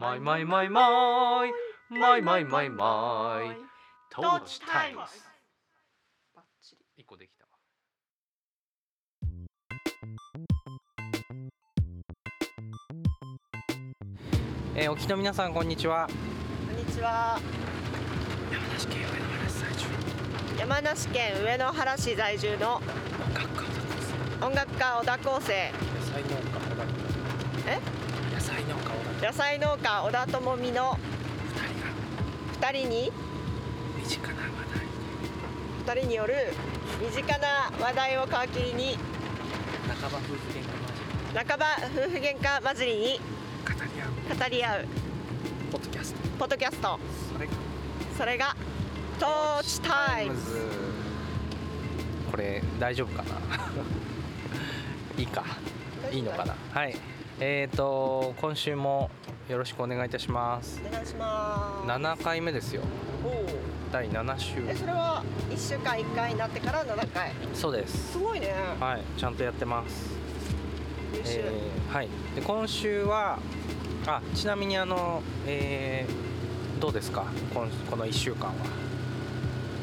マイマイマイマイマイマイマイマイトーチタイムスバッチリ一個できたわえー、お聞きの皆さんこんにちはこんにちは山梨県上野原市在住山梨県上野原市在住の音楽家小田康音楽家小田康生野菜農家小田え野菜農家小田野菜農家小田智美の二人が2人に身近な話2人による身近な話題を皮切りに半ば夫婦喧嘩マ半ば夫婦喧嘩混じりに題語り合う。語り合う。ジポッドキャスト。ポッドキャスト。それが。それがトーチタイムズ。これ大丈夫かな？いいか。いいのかな？はいえーと今週もよろしくお願いいたします。お願いします。7回目ですよ。第7週。えそれは1週間1回になってから7回？そうです。すごいね。はいちゃんとやってます。優秀、えーはい。で今週はあちなみにあの、えーどうですか？今この1週間は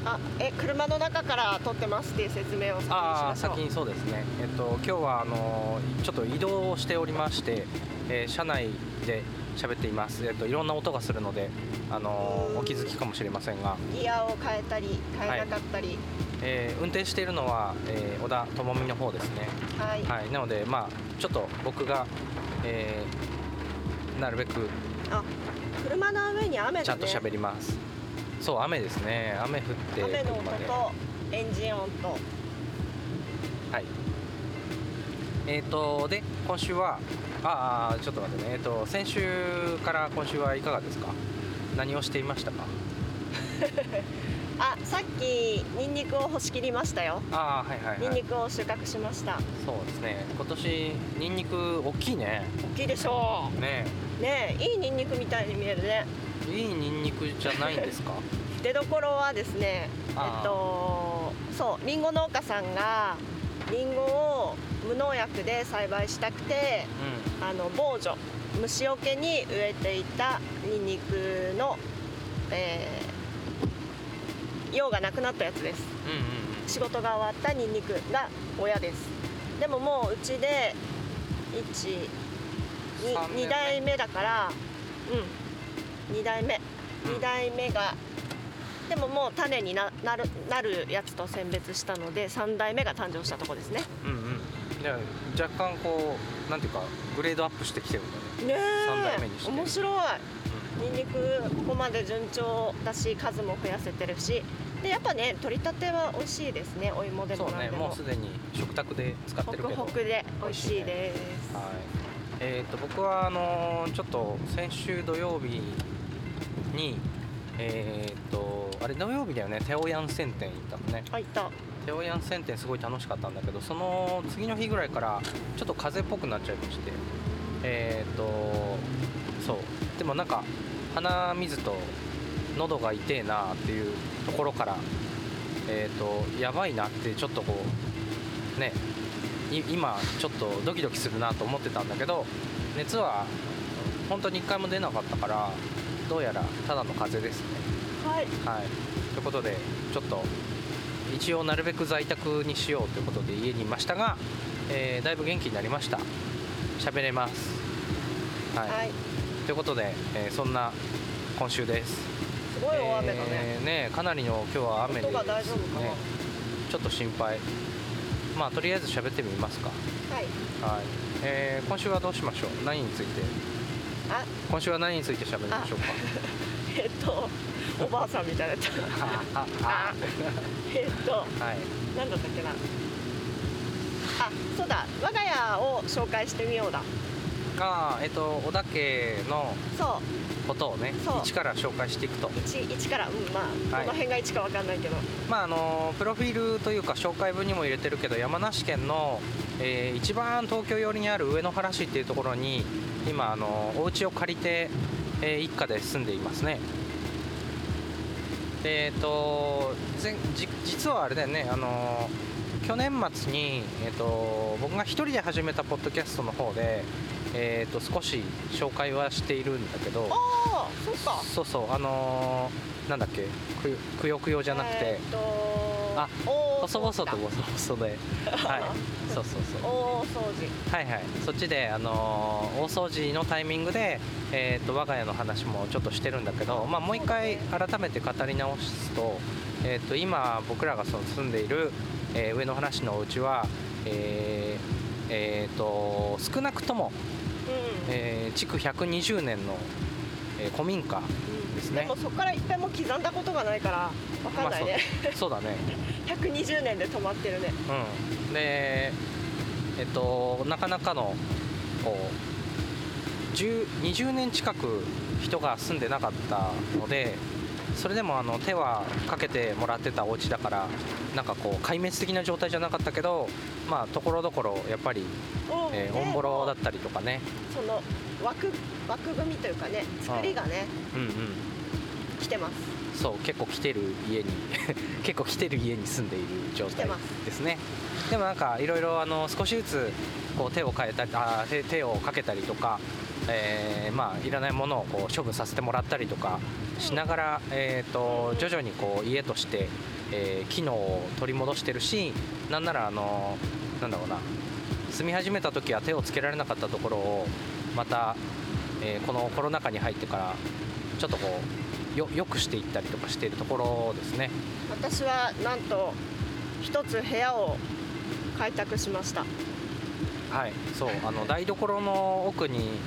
あえ車の中から撮ってますっていう説明を先にしましょう。先にそうですね。えっと今日はあのちょっと移動をしておりまして、えー車内で喋っています。えっといろんな音がするのであのお気づきかもしれませんが、ギアを変えたり変えなかったり。えー運転しているのは、えー小田智美の方ですね。はい、はい。なのでまあちょっと僕が、えーなるべくあ車の上に雨だね。ちゃんと喋ります。そう雨ですね。雨降って雨の音。とエンジン音とはい。えっ、とで今週はああちょっと待ってね。えっ、と先週から今週はいかがですか？何をしていましたか？あさっきニンニクを干し切りましたよああはいはいはい。ニンニクを収穫しましたそうですね。今年ニンニク大きいね。大きいでしょねうねえいいニンニクみたいに見えるねいいニンニクじゃないんですか？出どころはですねえっとそうリンゴ農家さんがリンゴを無農薬で栽培したくてうあの防除虫除けに植えていたニンニクの、えー用がなくなったやつです。んうんうん。仕事が終わったニンニクが親です。でももううちで三年目。12代目だからうん2代目。うん2代目がでももう種にななるなるやつと選別したので3代目が誕生したとこですね。うんうん。うん。じゃあ若干こうなんていうかグレードアップしてきてるんだね。ね三代目えにして。面白い。ニンニクここまで順調だし数も増やせてるし。でやっぱね取りたては美味しいですね。お芋でそうねも。うすでに食卓で使ってホクるけど。ホクで美味しいです。はい。えっ、と僕はあのーちょっと先週土曜日にえっ、とあれ土曜日だよね。テオヤン線店行ったのね。あいた。テオヤン線店すごい楽しかったんだけどその次の日ぐらいからちょっと風邪っぽくなっちゃいまして。えっ、とそう。でもなんか鼻水と喉が痛えなっていうところからえっ、とやばいなってちょっとこうねい今ちょっとドキドキするなと思ってたんだけど熱は本当に1回も出なかったからどうやらただの風邪ですね。はい。はい。ということでちょっと一応なるべく在宅にしようということで家にいましたが、えーだいぶ元気になりました。喋れます。はい、はい。ということで、えーそんな今週です。すごい大雨だね、えーねかなりの今日は雨で音が大丈夫かな。ねちょっと心配。まあとりあえず喋ってみますか。はい。はい、えー今週はどうしましょう？何について？あ今週は何について喋りましょうか？えっとおばあさんみたいだったあああ。えっとはいなんだったっけな？あそうだ我が家を紹介してみようだ。あーえっと小田家のそう。ことをね一から紹介していくと。1, 1からうんまあ、はい。どの辺が1かわかんないけど。まああのプロフィールというか紹介文にも入れてるけど山梨県の、えー一番東京寄りにある上野原市っていうところに今あのお家を借りて、えー一家で住んでいますね。でえっと前じ実はあれだよねあの去年末に、えっと僕が一人で始めたポッドキャストの方でえー、と少し紹介はしているんだけどああそっか。そうそうあのーなんだっけくくよくよじゃなくてえーっとあ大細々と細々ではい。そうそうそう。大掃除。はいはい。そっちで、あのー大掃除のタイミングで、えー、と我が家の話もちょっとしてるんだけど、まあ、もう一回改めて語り直すと,、えー、と今僕らがその住んでいる、えー上野原市のお家は、えーえーと少なくとも、うん。えー築120年の、えー古民家ですね。でもそこから一回も刻んだことがないからわかんないね、まあそうだね。120年で止まってるね。うん、でえっとなかなかのこう10 20年近く人が住んでなかったのでそれでもあの手はかけてもらってたお家だからなんかこう壊滅的な状態じゃなかったけどまあところどころやっぱり、うん。えーオンボロだったりとかね。その枠枠組みというかね作りがねうんうん。来てます。そう結構来てる家に 結構来てる家に住んでいる状態ですね。でもなんかいろいろあの少しずつこう手を変えたりあー手手をかけたりとか、えーまあいらないものをこう処分させてもらったりとかしながら、えー、と徐々にこう家として、えー機能を取り戻してるしなんならあのなんだろうな住み始めた時は手をつけられなかったところをまた、えーこのコロナ禍に入ってからちょっとこうよよくしていったりとかしているところですね。私はなんと一つ部屋を開拓しました。はいそうあの 台所の奥に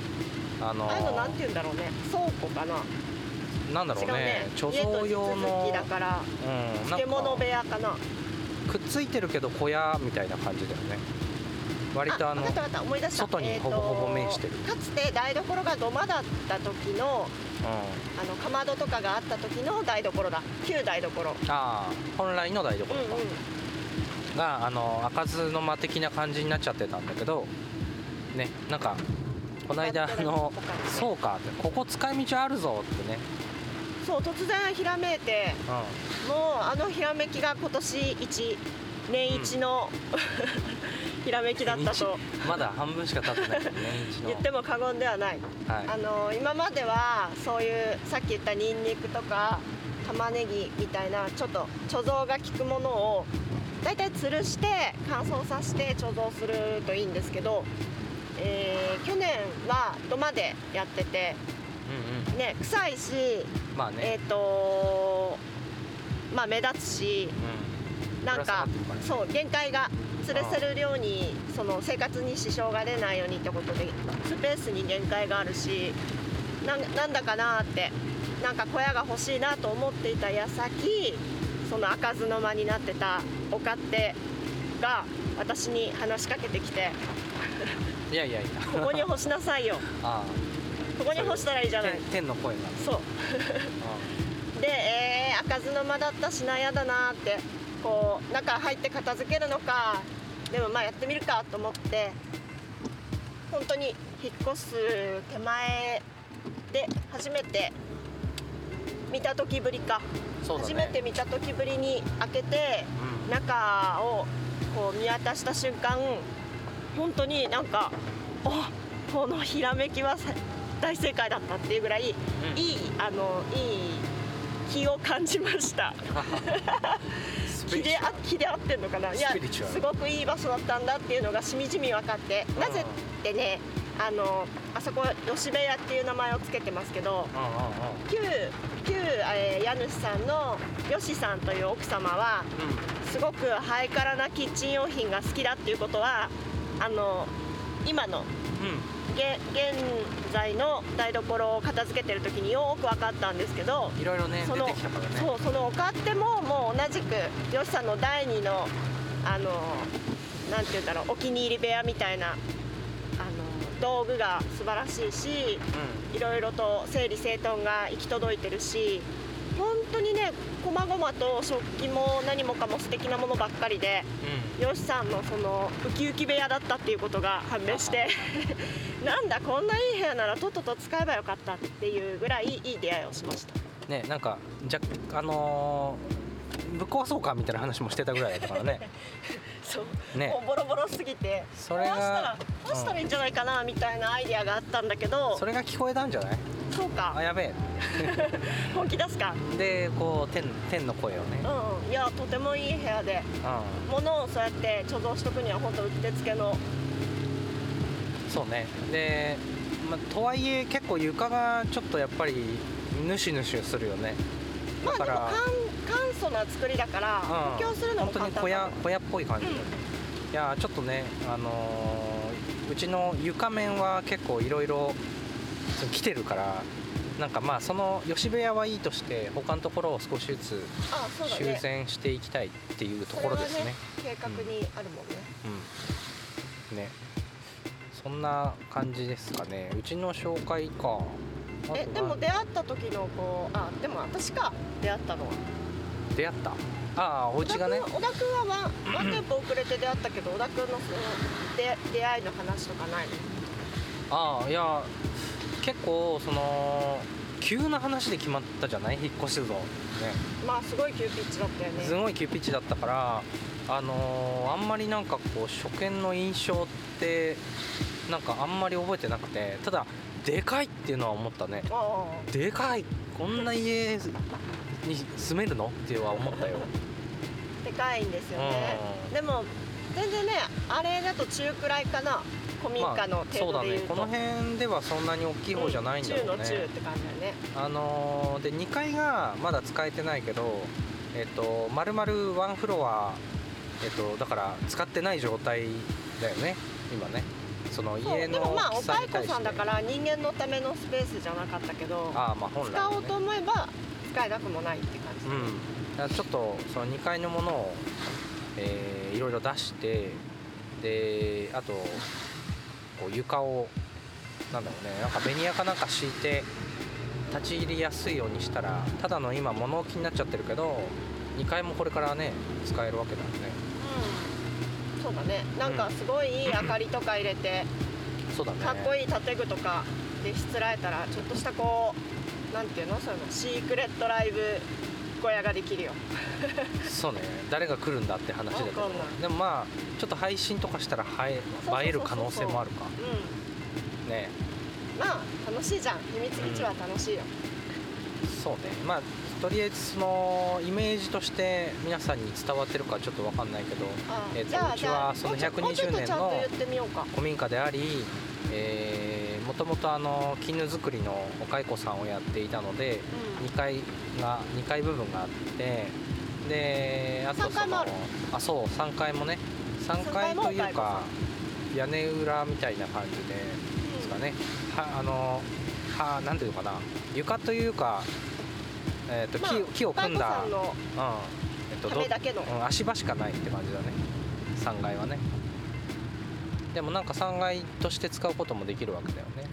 あのあのなんて言うんだろうね。倉庫かな。なんだろうねね。貯蔵用のきだからうん、漬物部か屋かな。くっついてるけど小屋みたいな感じだよね割とあの外にほぼほぼ面してる。えーとかつて台所が土間だった時のうん、あのかまどとかがあった時の台所だ。旧台所。うんああ本来の台所か、うんがあの開かずの間的な感じになっちゃってたんだけどねなんかこの間あのそうかってここ使い道あるぞってね、そう突然ひらめいてうもうあのひらめきが今年一年一の、ひらめきだったと。ん、まだ半分しか経ってないけど言っても過言ではない。はい。あの今まではそういうさっき言ったニンニクとか玉ねぎみたいなちょっと貯蔵が効くものをだいたい吊るして乾燥させて貯蔵するといいんですけど、えー去年は土間でやっててうんうん。ね臭いしまあね、えっ、とまあ目立つしうん。なんかね。そう限界が吊るせる量にその生活に支障が出ないようにってことでスペースに限界があるしなんなんだかなってなんか小屋が欲しいなと思っていた矢先その開かずの間になってたお勝手が私に話しかけてきていやいやいや「ここに干しなさいよ。あここに干したらいいじゃあない。天天の声が」そう。で、えー、開かずの間だったしなやだなってこう中入って片付けるのかでもまあやってみるかと思って本当に引っ越す手前で初めて見た時ぶりか、ね。初めて見た時ぶりに開けてうん。中をこう見渡した瞬間本当になんかあこのひらめきはさ大正解だったっていうぐらい、うん。いいあのいい気を感じました 気であ気で合ってんのかな？いやすごくいい場所だったんだっていうのがしみじみ分かって。うん。なぜってねあのあそこ吉部屋っていう名前をつけてますけど旧旧、えー家主さんの吉さんという奥様はうん。すごくハイカラなキッチン用品が好きだっていうことはあの今のうん。げ現在の台所を片付けてる時によく分かったんですけどうんいろいろね出そのね。そうそのお勝手ももう同じく吉さんの第二のあのなんて言うんだろうお気に入り部屋みたいなあの道具が素晴らしいしいろいろと整理整頓が行き届いてるし本当にね細々と食器も何もかも素敵なものばっかりでうん吉さんのそのウキウキ部屋だったっていうことが判明して なんだこんないい部屋ならとっとと使えばよかったっていうぐらいいい出会いをしました。ねなんかじゃあのーぶっ壊そうかみたいな話もしてたぐらいだったからね。そう、ね。もうボロボロすぎて。それが壊したら壊したらいいんじゃないかなみたいなアイディアがあったんだけど。それが聞こえたんじゃない？そうか。あやべ 本気出すか。えでこう天天の声をね。うんいやとてもいい部屋で。う物をそうやって貯蔵しとくには本当うってつけの。んそうね。で、まあ、とはいえ結構床がちょっとやっぱりヌシヌシするよね。まあでも簡簡素な作りだから補強するのも本当に簡単小屋だ小屋っぽい感じ、うん。いやちょっとねあのーうちの床面は結構いろいろ来てるからなんかまあその吉部屋はいいとして他のところを少しずつ修ね。繕していきたいっていうところですね。それは計画にあるもんね、うん。ね。そんな感じですかね。うちの紹介か。えでも出会った時のこうあでも私か。出会ったのは出会った？ああお家がね。小田君はワンワンテンポ遅れて出会ったけど小田君のその出出会いの話とかないの？ああいや結構その急な話で決まったじゃない？引っ越しぞね。まあすごい急ピッチだったよね。すごい急ピッチだったからあのーあんまりなんかこう初見の印象ってなんかあんまり覚えてなくてただでかいっていうのは思ったね。あ。でかい。こんな家に住めるの？っては思ったよ。あでかいんですよね。でも全然ねあれだと中くらいかな。古民家のそうだね程度でいうと、この辺ではそんなに大きい方じゃないんだろうね、中の中って感じだよね。あのーで2階がまだ使えてないけどえっ、と丸々ワンフロアえっ、とだから使ってない状態だよね。今ね。そのそう。家のでもまあお蚕さんだから人間のためのスペースじゃなかったけどああまあ本来はね。使おうと思えば使えなくもないって感じ、うん、ちょっとその2階のものを、えーいろいろ出してであとこう床をなんだろうねなんかベニヤかなんか敷いて立ち入りやすいようにしたらただの今物置になっちゃってるけど2階もこれからね使えるわけだよね。うん。そうだね。なんかすごいいい明かりとか入れてそうだね。かっこいい建具とかでしつらえたらちょっとしたこうなんていうの？そのシークレットライブ小屋ができるよ。そうね。誰が来るんだって話だけど。でもまあちょっと配信とかしたら映える可能性もあるか。うね。んまあ楽しいじゃん。秘密基地は楽しいよ、そうね。まあとりあえずそのイメージとして皆さんに伝わってるかちょっと分かんないけどあえーとうちはそのじゃあもうちょ120もうちょっとちゃんと年の古民家であり、えー、もともとあの絹作りのお蚕さんをやっていたのでうん。2階が2階部分があってであと3階もあそう3階もね3階というか屋根裏みたいな感じでですかね、はあのはなんていうのかな。床というか、えーとまあ木木を組んだ、うん。えっと足場しかないって感じだね。3階はねでもなんか3階として使うこともできるわけだよね。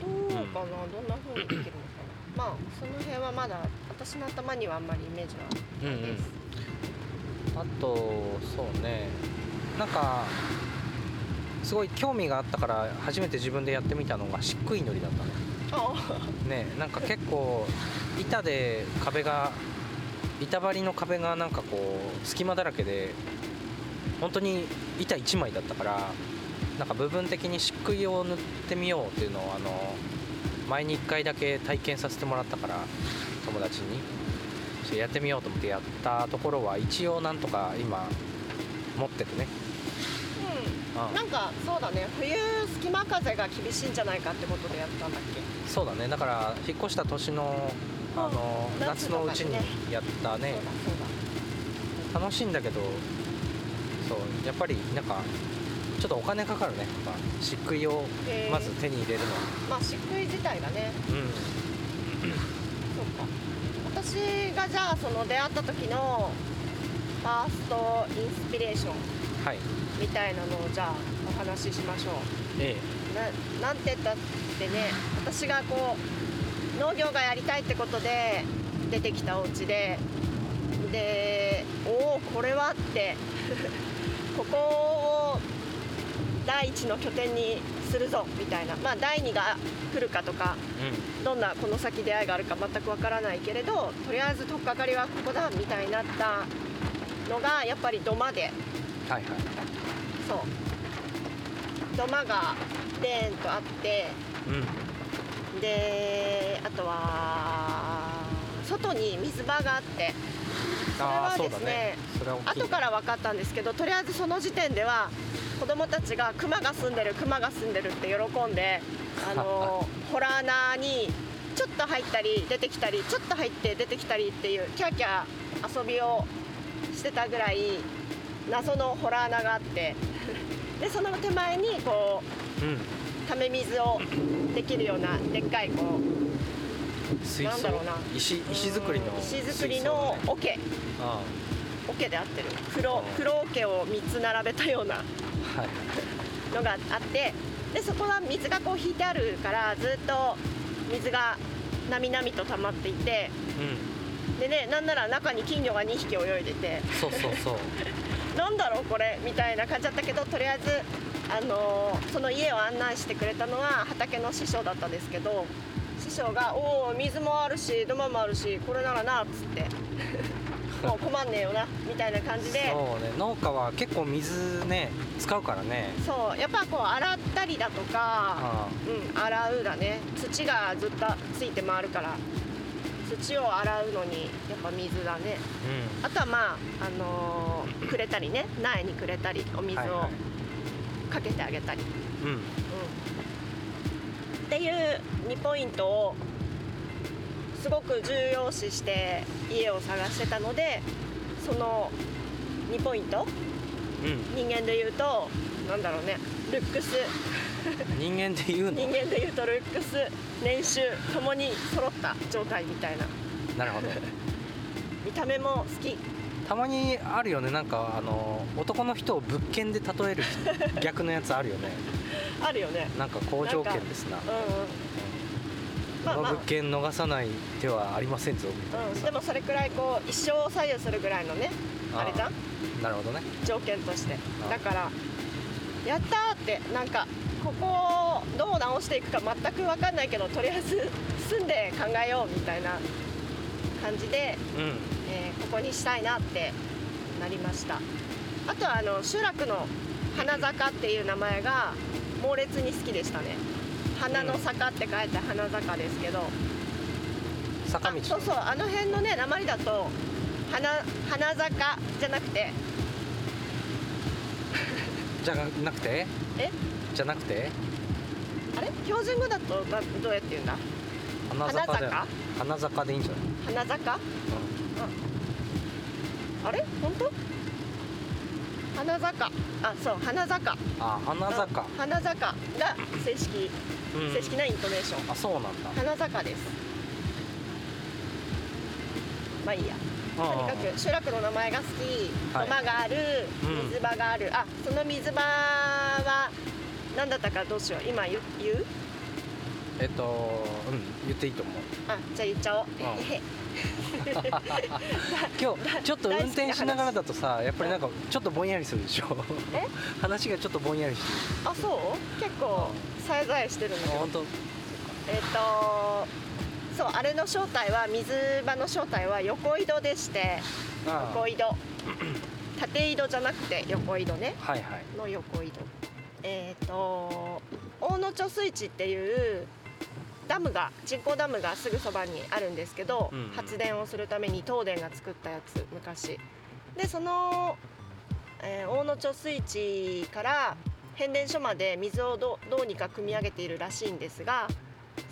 どうかな、どんな風にできるのかな？まあその辺はまだ私の頭にはあんまりイメージはうんうん。ないです、あとそうね。なんかすごい興味があったから初めて自分でやってみたのが漆喰塗りだったねあ。ねなんか結構板で壁が板張りの壁がなんかこう隙間だらけで本当に板1枚だったからなんか部分的に漆喰を塗ってみようっていうのをあの前に1回だけ体験させてもらったから友達に。ちょやってみようと思ってやったところは一応なんとか今持ってるね、うん。うん。なんかそうだね。冬隙間風が厳しいんじゃないかってことでやったんだっけ？そうだね。だから引っ越した年のあのうん夏のうちにやったね。楽しいんだけどそうやっぱりなんかちょっとお金かかるね。やっぱ漆喰をまず手に入れるの。はまあ漆喰自体がね。うん。そうか。私がじゃあその出会った時のファーストインスピレーションはい。みたいなのをじゃあお話ししましょう。えななんて言ったってね私がこう農業がやりたいってことで出てきたお家ででおおこれはってここを第一の拠点にするぞみたいな。まあ第二が来るかとかどんなこの先出会いがあるか全くわからないけれどとりあえず取っかかりはここだみたいになったのがやっぱり土間で。はいはい。そう。土間がデーンとあってうん。であとは外に水場があってそれはですねそれは大きいね。後から分かったんですけどとりあえずその時点では子供たちがクマが住んでるクマが住んでるって喜んであの ホラー穴にちょっと入ったり出てきたりちょっと入って出てきたりっていうキャーキャー遊びをしてたぐらい謎のホラー穴があって でその手前にこうん。うため水をできるようなでっかいこう水槽？なんだろうな。石石造りの石造りの桶。ねあ。桶で合ってる。黒うん。黒桶を3つ並べたような。あはい。のがあって。でそこは水がこう引いてあるからずっと水がなみなみと溜まっていて。うん。でねなんなら中に金魚が2匹泳いでて。そうそうそう。なんだろうこれみたいな感じだったけどとりあえず、あのーその家を案内してくれたのは畑の師匠だったんですけど師匠が「おお水もあるし土間もあるしこれならな」っつって「もう困んねえよな」みたいな感じで。そうね農家は結構水ね使うからね。そうやっぱこう洗ったりだとかあうん洗うだね。土がずっとついて回るから。土を洗うのにやっぱ水だね。ああとはまああのーくれたりね苗にくれたりお水をはいはい。かけてあげたり、うんうん。うんっていう2ポイントをすごく重要視して家を探してたのでその2ポイント？うん。人間で言うとなんだろうね。ルックス。人間で言うの？人間で言うとルックス。年収ともに揃った状態みたいな。なるほど。見た目も好きたまにあるよね。なんかあの男の人を物件で例える 逆のやつあるよね。あるよね。なんか工場券ですな。この物件逃さない手はありませんぞ。みたいなうん、さでもそれくらいこう一生を左右するぐらいのねあれじゃん？なるほどね。条件として。あだからやったーってなんかここをどう直していくか全く分かんないけどとりあえず住んで考えようみたいな感じで、うん。えーここにしたいなってなりました。あとはあの集落の花坂っていう名前が猛烈に好きでしたね。花の坂って書いて花坂ですけど、坂道。あそうそう。あの辺のね鉛だと花花坂じゃなくて。じゃなくて？え？じゃなくて？あれ？標準語だとなどうやって言うんだ？花坂で花坂？花坂でいいんじゃない、花坂？あれ？本当？花坂。あそう花坂。あ花坂。うん花坂。が正式。うん。正式なイントネーション。あそうなんだ。花坂です。まあいいや。とにかく集落の名前が好き。はい。土間がある。うん。水場がある、あその水場は何だったかどうしよう。今言う？えっとうん言っていいと思う。あじゃあ言っちゃおう、今日ちょっと運転しながらだとさやっぱりなんかちょっとぼんやりするでしょ。え？話がちょっとぼんやりしてあそう？結構さえざえしてるんだけど。本当えっ、とそうあれの正体は水場の正体は横井戸でしてあ横井戸。縦井戸じゃなくて横井戸ね。はいはい。の横井戸。えっ、と大野貯水池っていうダムが人工ダムがすぐそばにあるんですけど、うんうん。発電をするために東電が作ったやつ昔。でその、えー大野貯水池から変電所まで水をどどうにか汲み上げているらしいんですが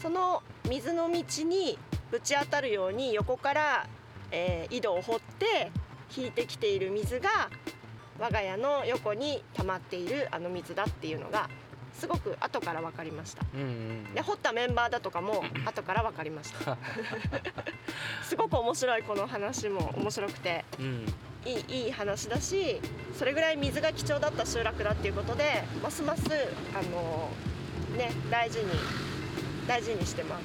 その水の道にぶち当たるように横から、えー井戸を掘って引いてきている水が我が家の横に溜まっているあの水だっていうのがすごく後から分かりました。うんうんで掘ったメンバーだとかも後から分かりました。すごく面白いこの話も面白くてうん。いいいい話だしそれぐらい水が貴重だった集落だっていうことでますますあのね大事に大事にしてます。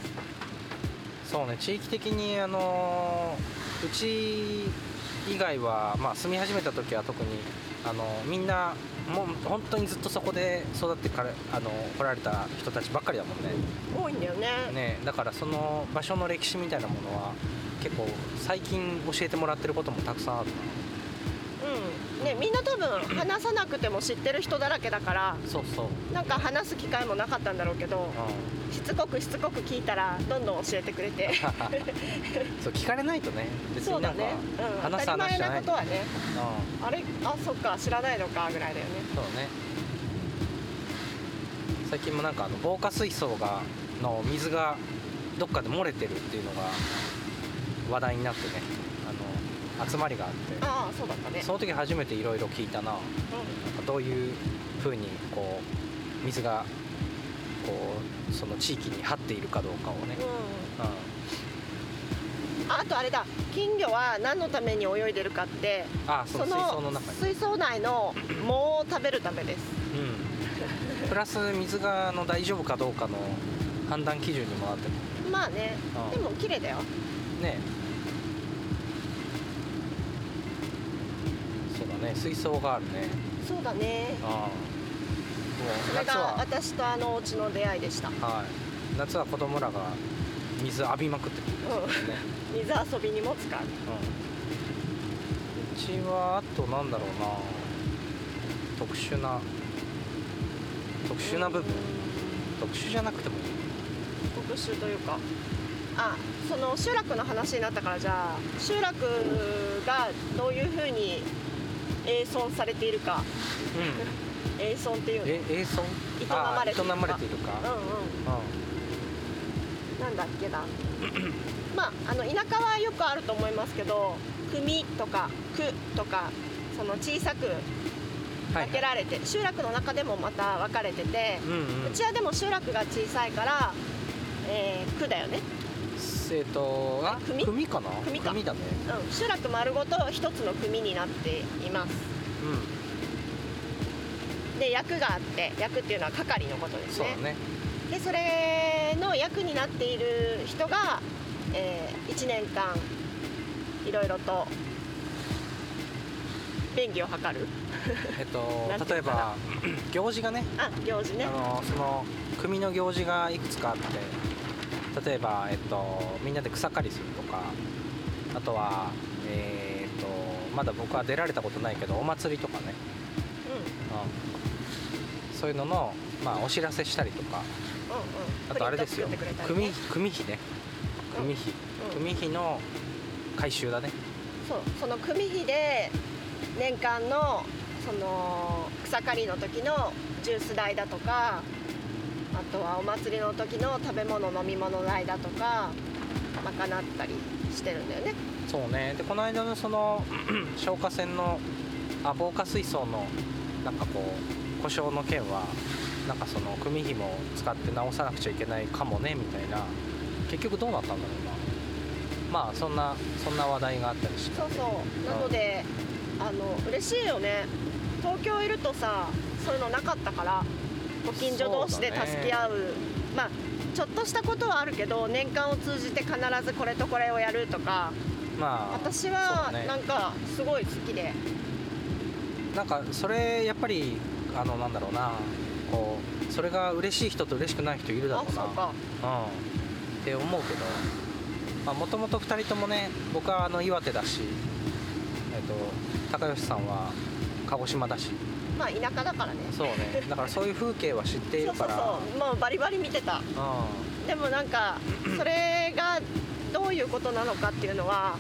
そうね地域的にあのうち以外は、まあ、住み始めた時は特にあのみんなもう本当にずっとそこで育ってからあの来られた人たちばっかりだもんね。多いんだよね。ねだからその場所の歴史みたいなものは結構最近教えてもらってることもたくさんある。うんねみんな多分話さなくても知ってる人だらけだからなそうそう、なんか話す機会もなかったんだろうけどうしつこくしつこく聞いたらどんどん教えてくれて。ん、そう聞かれないとね。別になんかそうだね、うん、当話すなないことはね。うん。あれ？あそっか。知らないのかぐらいだよね。そうね。最近もなんかあの防火水槽がの水がどっかで漏れてるっていうのが話題になってね集まりがあって。ああそうだったね。その時初めていろいろ聞いたな。どういう風にこう水がこうその地域に張っているかどうかをね、うん、ああとあれだ。金魚は何のために泳いでるかってん、あその水槽の中に、水槽内の藻を食べるためです。うん、プラス水があの大丈夫かどうかの判断基準にもなってる。まあね。うん。でも綺麗だよ。ねそうだね水槽があるね。そうだね。ああ。もそうれが私とあのお家の出会いでした、うん、はい。夏は子供らが水浴びまくってくるんですね、水遊びにも使う。うん、うちはあとなんだろうな。特殊な。特殊な部分。うん。特殊じゃなくてもいい。特殊というか。あその集落の話になったからじゃあ集落がどういうふうに営村されているか。うん。営村っていうの。え営村営まれているか。あ営まれているか。うんうん。なんだっけな。まああの田舎はよくあると思いますけど組とか区とかその小さく分けられて、集落の中でもまた分かれてて、うんうん。うちはでも集落が小さいから、えー区だよね、えっとあ組？組かな？組か。だね。うん、集落丸ごと一つの組になっています。うん。で役があって役っていうのは係のことですね。そうだね。でそれの役になっている人が、え1年間いろいろと便宜を図る。えっと 例えば 行事がね。あ行事ね。あのその組の行事がいくつかあって例えば、えっと、みんなで草刈りするとかあとはえーっとまだ僕は出られたことないけどお祭りとかね、うん、そういうのの、まあ、お知らせしたりとか。うんうん。うんあとあれですよ。プリント作ってくれたり組ね。組費ね。組費、うん。組費の回収だね。そう。その組費で年間のその草刈りの時のジュース代だとかあとはお祭りの時の食べ物飲み物代だとか賄ったりしてるんだよね。そうね。でこの間のその 消火栓のあ防火水槽のなんかこう故障の件はなんかその組費も使って直さなくちゃいけないかもねみたいな。結局どうなったんだろうな。まあそんなそんな話題があったりして。そうそう。なのであの嬉しいよね。東京いるとさそういうのなかったからご近所同士で助け合う。まあちょっとしたことはあるけど年間を通じて必ずこれとこれをやるとかまあ私はなんかすごい好きで。なんかそれやっぱりあのなんだろうなこうそれが嬉しい人と嬉しくない人いるだろうな。うん、って思うけど。もともと2人ともね僕はあの岩手だし、えっと高吉さんは鹿児島だしまあ田舎だからね。そうね。だからそういう風景は知っていそうそうるからそう。もうバリバリ見てた。うでもなんか それがどういうことなのかっていうのは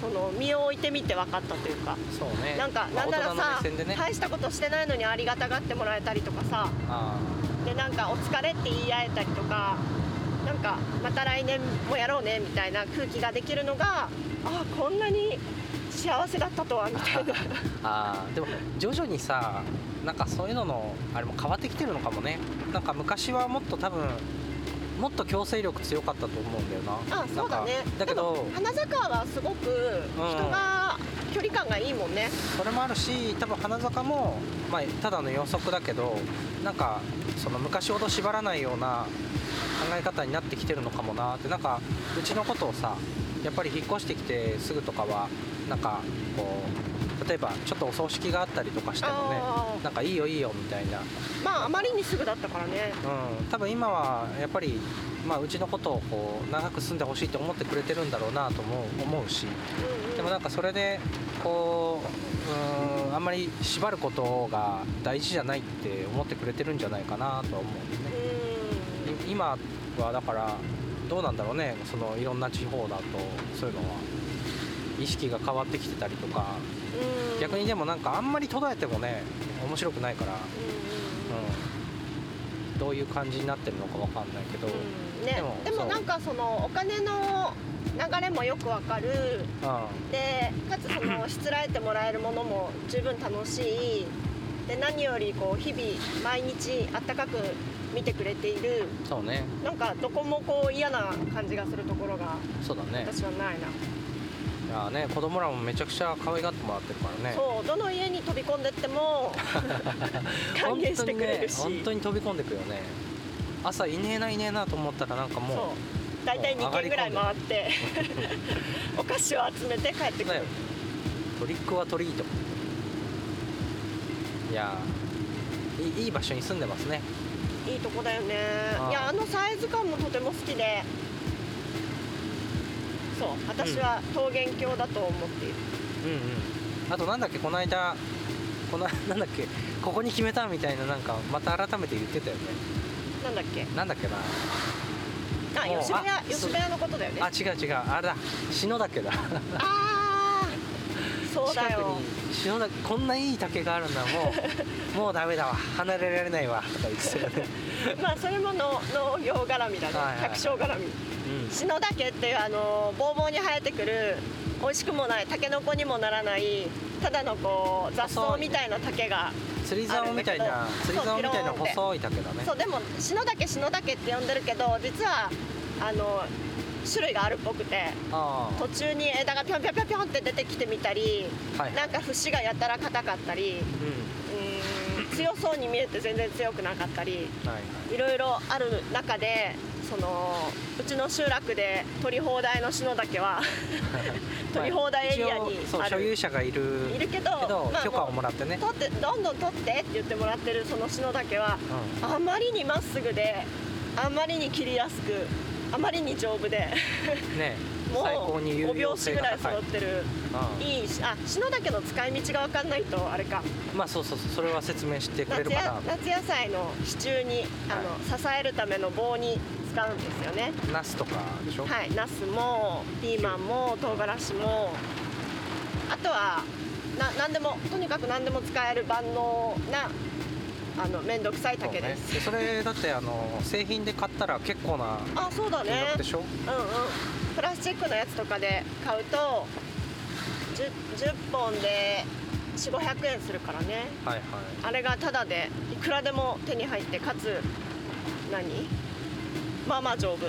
その身を置いてみて分かったというか。んそうね。なんかまあなんならさね、大したことしてないのにありがたがってもらえたりとかさ。あでなんかお疲れって言い合えたりとかなんかまた来年もやろうねみたいな空気ができるのがあこんなに幸せだったとはみたいな。あーでも徐々にさなんかそういうののあれも変わってきてるのかもね。なんか昔はもっと多分もっと強制力強かったと思うんだよな。あそうだね。だけど花坂はすごく人が距離感がいいもんね。それもあるし多分花坂も、まあ、ただの予測だけどなんかその昔ほど縛らないような考え方になってきてるのかもなって。なんかうちのことをさやっぱり引っ越してきてすぐとかはなんかこう例えばちょっとお葬式があったりとかしてもねなんかいいよいいよみたいな、まああまりにすぐだったからね。うん、多分今はやっぱり、まあ、うちのことをこう長く住んでほしいと思ってくれてるんだろうなと思う思うしでもなんかそれでこううんあんまり縛ることが大事じゃないって思ってくれてるんじゃないかなとは思うんでねい今はだからどうなんだろうねそのいろんな地方だとそういうのは意識が変わってきてたりとかうん。うん逆にでもなんかあんまり途絶えてもね面白くないから、うんうん、どういう感じになってるのかわかんないけど、ね。でもでもなんかそのお金の流れもよくわかる。うでかつそのしつらえてもらえるものも十分楽しい。で何よりこう日々毎日あったかく見てくれている。ん、そうね。なんかどこもこう嫌な感じがするところがそうだね。私はないな、いやね子供らもめちゃくちゃ可愛がってもらってるからね。そうどの家に飛び込んでっても 歓迎してくれるし。本当本当に飛び込んでくよね。朝いねえないねえなと思ったらなんかそう。も大体2軒ぐらい回って お菓子を集めて帰ってくる。うだよトリックはトリート。いやいい場所に住んでますね。いいとこだよね。いやあのサイズ感もとても好きでそう私は桃源郷だと思っている、うんうん。あとなんだっけこの間この なんだっけここに決めたみたいななんかまた改めて言ってたよね。なんだっけ？なんだっけな。あ吉部屋あ吉部屋のことだよね。あ違う違う。あれだ。篠岳だ。あーそうだ近くよに篠岳こんないい竹があるんだもうもうダメだわ。離れられないわ。とか言ってたよね。まあそれもの農業絡みだね。はいはい百姓絡み。うん。篠岳っていうあのボーボーに生えてくる美味しくもないタケノコにもならないただのこう雑草みたいな竹が釣り竿みたいな釣り竿みたいな細い竹だね。そうでも篠岳篠岳って呼んでるけど実はあの種類があるっぽくてあ途中に枝がぴょんぴょんぴょんぴょんって出てきてみたりあはい。なんか節がやたら硬かったりうん。強そうに見えて全然強くなかったりはいはい。いろいろある中でそのうちの集落で取り放題の篠岳は 取り放題エリアにある。所有者がいるいるけどまあ許可をももらってね。う取ってどんどん取ってって言ってもらってるその篠岳はあまりにまっすぐであまりに切りやすくあまりに丈夫で。うんねもう 最高に有5用拍子ぐらい揃ってる。うんいいしあ篠岳の使い道が分かんないとあれか。まあそうそうそうそれは説明してくれ夏るかな。や夏野菜の支柱にあの、支えるための棒に使うんですよね。ナスとかでしょ？はいナスもピーマンも唐辛子も。あとはな何でもとにかく何でも使える万能なあの面倒くさい竹です。ね。でそれだってあの製品で買ったら結構なあそうだ金ね額でしょ、うんうん。プラスチックのやつとかで買うと 10, 10本で4500円するからね。はいはい。あれがタダでいくらでも手に入ってかつ何？まあまあ丈夫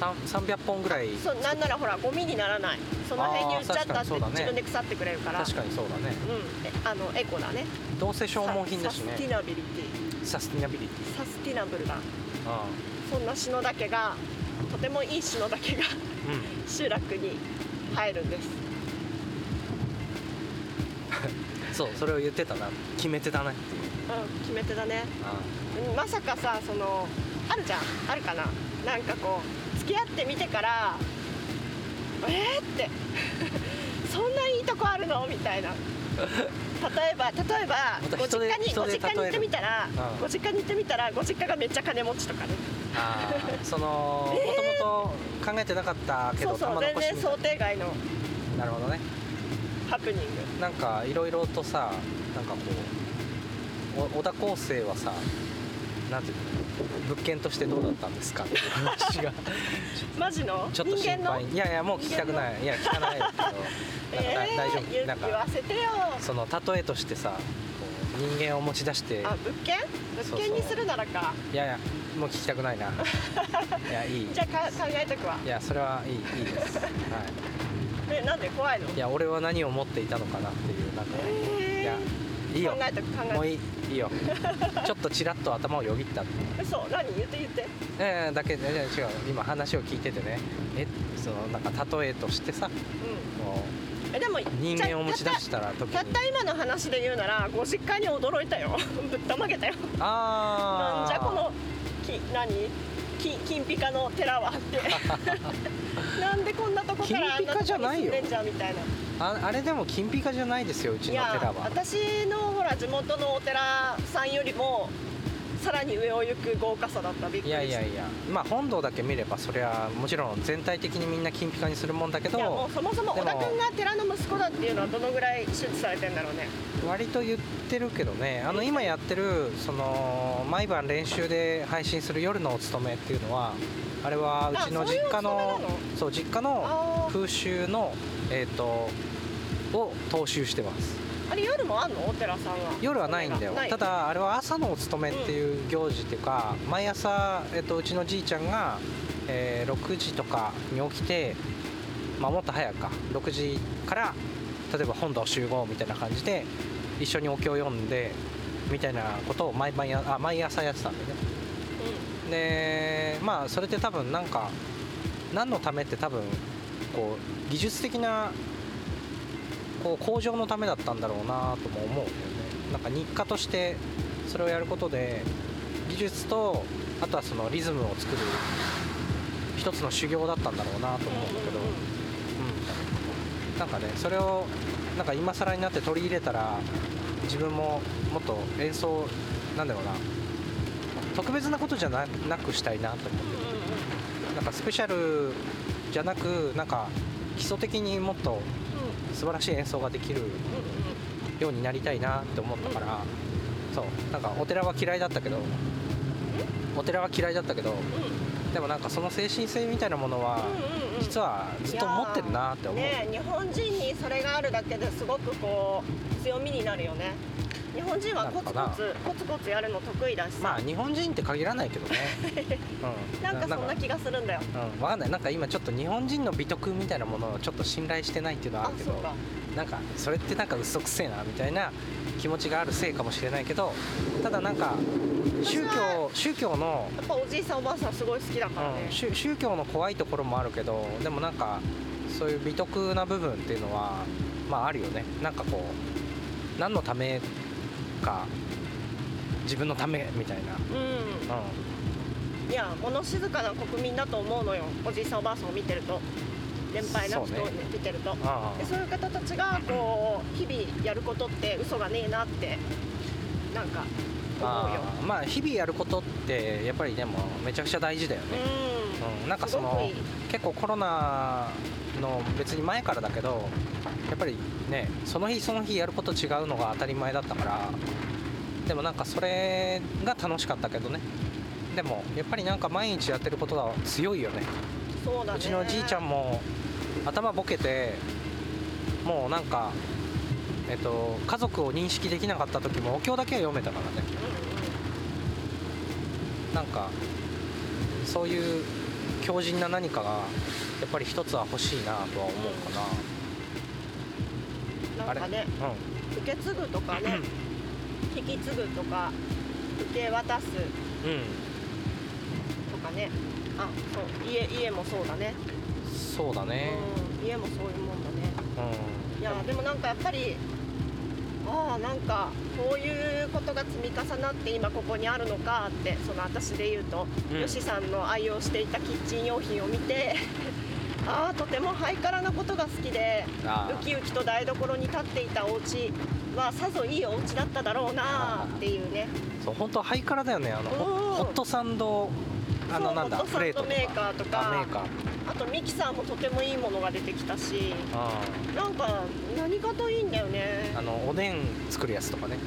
300本ぐらい。そうなんならほらゴミにならない。その辺に売っちゃったってね。自分で腐ってくれるから。確かにそうだね。うん。えあのエコだね。どうせ消耗品だしサスティねナビリティ。サスティナビリティ。サスティナブルだ。あそんな篠岳がとてもいい篠岳があうん。集落に入るんです。そうそれを言ってたな。決めてたねっていう。うん決め手だね。まさかさそのあるじゃん。あるかな。なんかこう付き合ってみてからえー、って そんないいとこあるの？みたいな。例えば例えばご実家にご実家に行ってみたらうん。ご実家に行ってみたらご実家がめっちゃ金持ちとかね。そのもともと考えてなかったけどそうそう全然想定外のなるほどね。ハプニング。なんかいろいろとさなんかこうお小田康生はさなんていうの？物件としてどうだったんですか？っていう話がマジの？ちょっと心配。いやいやもう聞きたくない。いや聞かないですけど。なん大丈言夫なん言わかせてよ。その例えとしてさ人間を持ち出して。あ物件？物件にするならか。いやいやもう聞きたくないな。いやいい。じゃあか考えとくわ。いやそれはいいいいです、はえなんで？怖いの？い、いや俺は何を持っていたのかなっていうなんか、えー。いやいいよ。考えとく考えとく。もういいいいよ。ちょっとちらっと頭をよぎった嘘何？言って言って。ええだけでいや違う。今話を聞いててね。えそのなんか例えとしてさ。うこえでも人間を持ち出したら時にたった今の話で言うならご実家に驚いたよ。ぶったまげたよ。ああなんじゃこのき何？き金ピカの寺はって。なんでこんなとこからあんなとこに住んでんじゃんみたいなああれでも金ピカじゃないですようちの寺は。私のほら地元のお寺さんよりもさらに上を行く豪華さだったびっくりいした。やいやいや。まあ本堂だけ見ればそりゃもちろん全体的にみんな金ピカにするもんだけいやもどうそもそも小田君が寺の息子だっていうのはどのぐらい周知されてんだろうね。割と言ってるけどね。あの今やってるその毎晩練習で配信する夜のお勤めっていうのはあれはうちの実家のそう実家の風習のえっ、とを踏襲してます。あれ夜もあんの？お寺さんは。夜はないんだよ。ただあれは朝のお勤めっていう行事っていうか、毎朝、えっと、うちのじいちゃんが、えー6時とかに起きて、まあ、もっと早くか。6時から例えば本堂集合みたいな感じで一緒にお経を読んでみたいなことを毎晩やあ毎朝やってたんでねでまあそれって多分なんか何のためって多分こう技術的なこう向上のためだったんだろうなとも思うんだよね。なんか日課としてそれをやることで技術とあとはそのリズムを作る一つの修行だったんだろうなと思うんだけど、うん、なんかねそれをなんか今更になって取り入れたら自分ももっと演奏なんだろうな特別なことじゃなくしたいなと思って。なんかスペシャルじゃなくなんか基礎的にもっと素晴らしい演奏ができるようになりたいなって思ったから、そう。なんかお寺は嫌いだったけど。お寺は嫌いだったけど。でもなんかその精神性みたいなものは実はずっと持ってるなって思う、ね日本人にそれがあるだけですごくこう強みになるよね。日本人はコツコツコツコツやるの得意だし。さ、まあ日本人って限らないけどね、うん、なんかそんな気がするんだよ。うん、わかんない。なんか今ちょっと日本人の美徳みたいなものをちょっと信頼してないっていうのはあるけどなんかそれってなんか嘘くせえなみたいな気持ちがあるせいかもしれないけどただなんか宗教宗教の、やっぱおじいさんおばあさんすごい好きだからね。うん、宗宗教の怖いところもあるけどでもなんかそういう美徳な部分っていうのはまああるよね。なんかこう何のためか自分のためみたいな、うん。いや物静かな国民だと思うのよ。おじいさんおばあさんを見てると。年配な人をそうね。見てると。うん、あ。でそういう方たちがこう日々やることって嘘がねえなってなんかあ思うよ。あまあ日々やることってやっぱりでもめちゃくちゃ大事だよね、ううん、なんかその結構コロナの別に前からだけどやっぱりねその日その日やること違うのが当たり前だったからでもなんかそれが楽しかったけどね。でもやっぱりなんか毎日やってることは強いよね。んそうだね。うちのじいちゃんも頭ボケてもうなんかえっと家族を認識できなかった時もお経だけは読めたからね。なんかそういう強靭な何かがやっぱり一つは欲しいなとは思うかな、なんかねあれ？受け継ぐとかね 引き継ぐとか受け渡すうん、うん、とかね。あそう家家もそうだね。そうだね。うん家もそういうもんだね。うん。いやでもなんかやっぱりああなんかこういうことが積み重なって今ここにあるのかってその私で言うと、うん。よしさんの愛用していたキッチン用品を見て ああとてもハイカラなことが好きであウキウキと台所に立っていたお家はさぞいいお家だっただろうなっていうね。ーそう本当ハイカラだよねあのホットサンドあのなんだホットサンドプレートメーカーとか。あとミキサーもとてもいいものが出てきたし。あなんか何かといいんだよね。ーあのおでん作るやつとかね。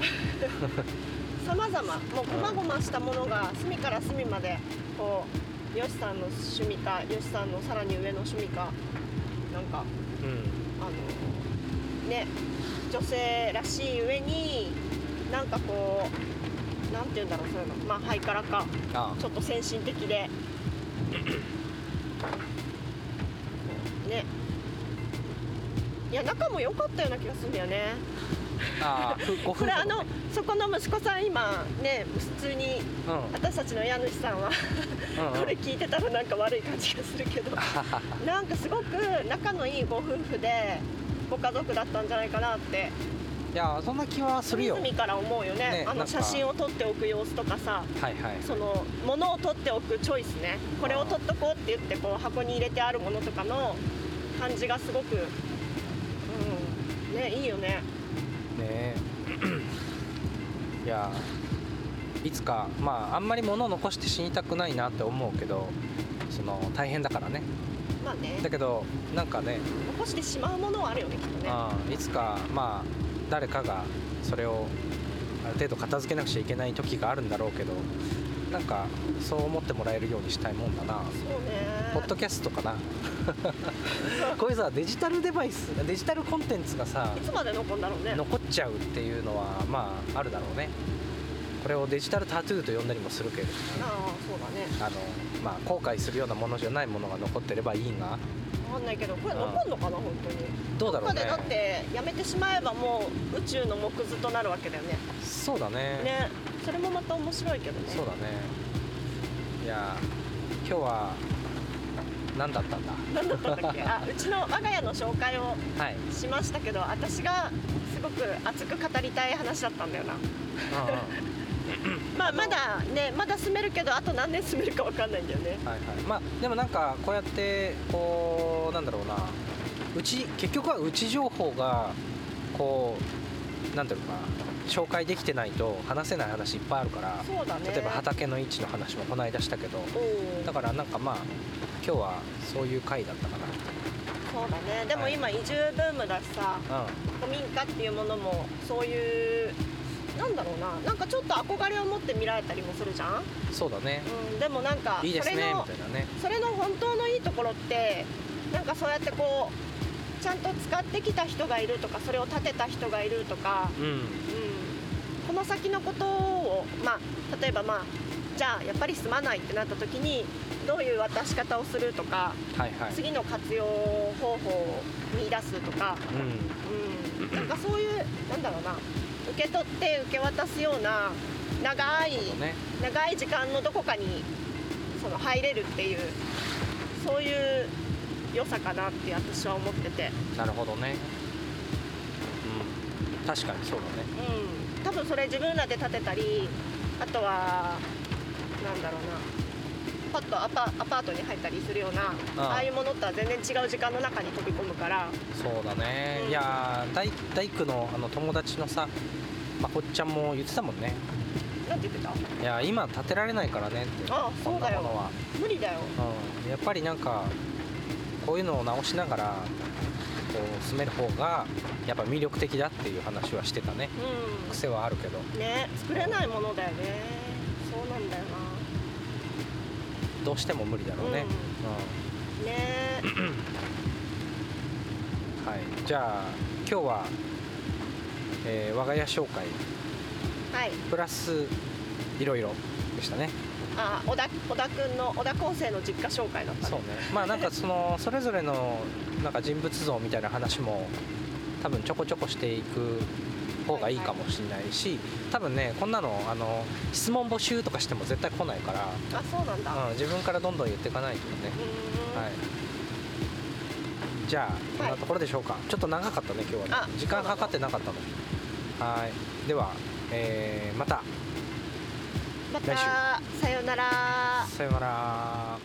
さまざまもう細々したものが隅から隅までこうよしさんの趣味かよしさんのさらに上の趣味かなんかうん。あのね女性らしい上になんかこうなんて言うんだろうそういうの。まあハイカラか。あちょっと先進的で。ね。いや仲も良かったような気がするんだよね。あーふご夫婦 これあのそこの息子さん今ね普通にうん。私たちの家主さんはうんうん。これ聞いてたらなんか悪い感じがするけど。なんかすごく仲のいいご夫婦でご家族だったんじゃないかなっていやそんな気はするよ。隅々から思うよね。あのねなんか。写真を撮っておく様子とかさ。はいはい。その物を取っておくチョイスね。これを取っとこうって言ってこう箱に入れてあるものとかの感じがすごくうんねいいよね。ね。いやいつかまああんまり物を残して死にたくないなって思うけどその大変だからね。まあね。だけどなんかね。残してしまうものはあるよねきっとね。うんいつかまあ誰かがそれをある程度片付けなくちゃいけない時があるんだろうけどなんかそう思ってもらえるようにしたいもんだな。そうね。ポッドキャストかな。こういうさデジタルデバイスデジタルコンテンツがさいつまで残るんだろうね。残っちゃうっていうのはまああるだろうね。これをデジタルタトゥーと呼んだりもするけれど。ねああそうだね。あのまあ後悔するようなものじゃないものが残ってればいいが分かんないけどこれ残るのかな本当に。どうだろうね。でだってやめてしまえばもう宇宙の木図となるわけだよね。そうだね。ね。それもまた面白いけどね。そうだね。いや今日は何だったんだ？何だったんだっけ？あうちの我が家の紹介をはい、しましたけど私がすごく熱く語りたい話だったんだよな まあまだねまだ住めるけどあと何年住めるか分かんないんだよね。はいはい。まあでもなんかこうやってこうなんだろうな。うち結局はうち情報がこうなんていうのかな。紹介できてないと話せない話いっぱいあるから。そうだね。例えば畑の位置の話もこの間したけど。だからなんかまあ今日はそういう回だったかそうだね。でも今移住ブームだしさ。な古民家っていうものもそういうなんだろうな。なんかちょっと憧れを持って見られたりもするじゃん、うんそうだね。うん、でもなんかそれのたいなね。それの本当のいいところってなんかそうやってこうちゃんと使ってきた人がいるとかそれを建てた人がいるとか、うん。うん、この先のことをまあ例えばまあじゃあやっぱり住まないってなった時にどういう渡し方をするとかはいはい。次の活用方法を見出すとか、うん。うん、なんかそういうなんだろうな受け取って受け渡すような長いね。長い時間のどこかにその入れるっていうそういう良さかなって私は思ってて、なるほどね。うん。確かにそうだね。うん、多分それ自分らで建てたりあとはなんだろうなパッとアパアパートに入ったりするようなああ。ああいうものとは全然違う時間の中に飛び込むから。そうだね、うん。いやー大大工のあの友達のさまこっちゃんも言ってたもんね。なんて言ってた？いや今建てられないからねって。ああこんなものは、無理だよ。うん、やっぱりなんかこういうのを直しながらこう住める方がやっぱ魅力的だっていう話はしてたね。う癖はあるけど。んね作れないものだよね。そうなんだよどうしても無理だろうね、うん。はい。じゃあ今日は、えー我が家紹介。はい。プラスいろいろでしたね。あ小田小田君の小田康生の実家紹介だったそうね。まあなんかその それぞれのなんか人物像みたいな話も多分ちょこちょこしていく方がいいかもしれないし、多分ねこんなのあの質問募集とかしても絶対来ないから、あそうなんだ。ううん、自分からどんどん言っていかないとね、はい。じゃあこんなところでしょうか、ちょっと長かったね今日はあね時間かかってなかったの。はい。では、えーまた。ま来週。たさようなら。さようなら